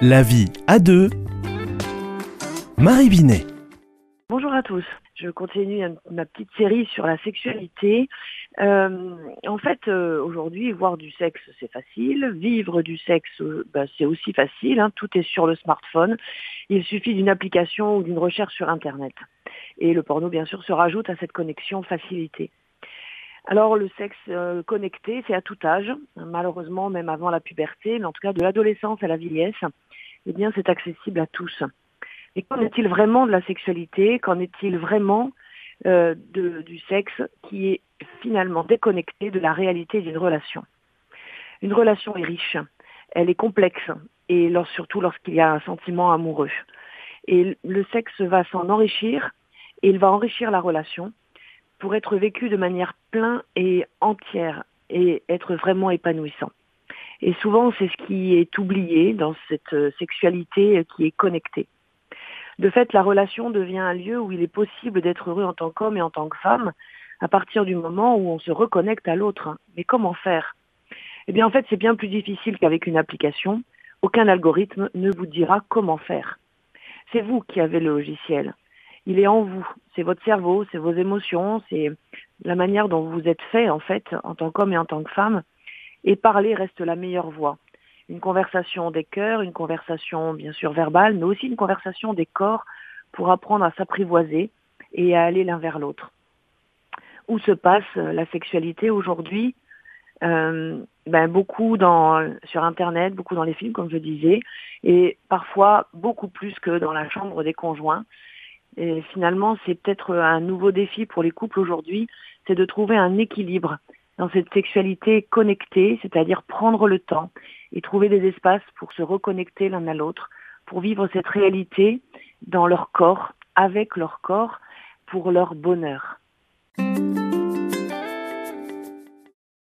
La vie à deux. Marie Binet. Bonjour à tous. Je continue ma petite série sur la sexualité. Euh, en fait, euh, aujourd'hui, voir du sexe, c'est facile. Vivre du sexe, euh, bah, c'est aussi facile. Hein. Tout est sur le smartphone. Il suffit d'une application ou d'une recherche sur Internet. Et le porno, bien sûr, se rajoute à cette connexion facilité. Alors le sexe euh, connecté, c'est à tout âge, malheureusement même avant la puberté, mais en tout cas de l'adolescence à la vieillesse, eh bien c'est accessible à tous. Et qu'en est-il vraiment de la sexualité? Qu'en est-il vraiment euh, du sexe qui est finalement déconnecté de la réalité d'une relation? Une relation est riche, elle est complexe, et surtout lorsqu'il y a un sentiment amoureux. Et le sexe va s'en enrichir, et il va enrichir la relation, pour être vécu de manière pleine et entière et être vraiment épanouissant. Et souvent, c'est ce qui est oublié dans cette euh, sexualité qui est connectée. De fait, la relation devient un lieu où il est possible d'être heureux en tant qu'homme et en tant que femme à partir du moment où on se reconnecte à l'autre. Mais comment faire? Eh bien, en fait, c'est bien plus difficile qu'avec une application. Aucun algorithme ne vous dira comment faire. C'est vous qui avez le logiciel il est en vous. C'est votre cerveau, c'est vos émotions, c'est la manière dont vous êtes fait en fait en tant qu'homme et en tant que femme. Et parler reste la meilleure voie. Une conversation des cœurs, une conversation bien sûr verbale, mais aussi une conversation des corps pour apprendre à s'apprivoiser et à aller l'un vers l'autre. Où se passe la sexualité aujourd'hui? Euh, ben beaucoup dans, sur Internet, beaucoup dans les films, comme je disais, et parfois beaucoup plus que dans la chambre des conjoints. Et finalement, c'est peut-être un nouveau défi pour les couples aujourd'hui, c'est de trouver un équilibre dans cette sexualité connectée, c'est-à-dire prendre le temps et trouver des espaces pour se reconnecter l'un à l'autre, pour vivre cette réalité dans leur corps, avec leur corps, pour leur bonheur.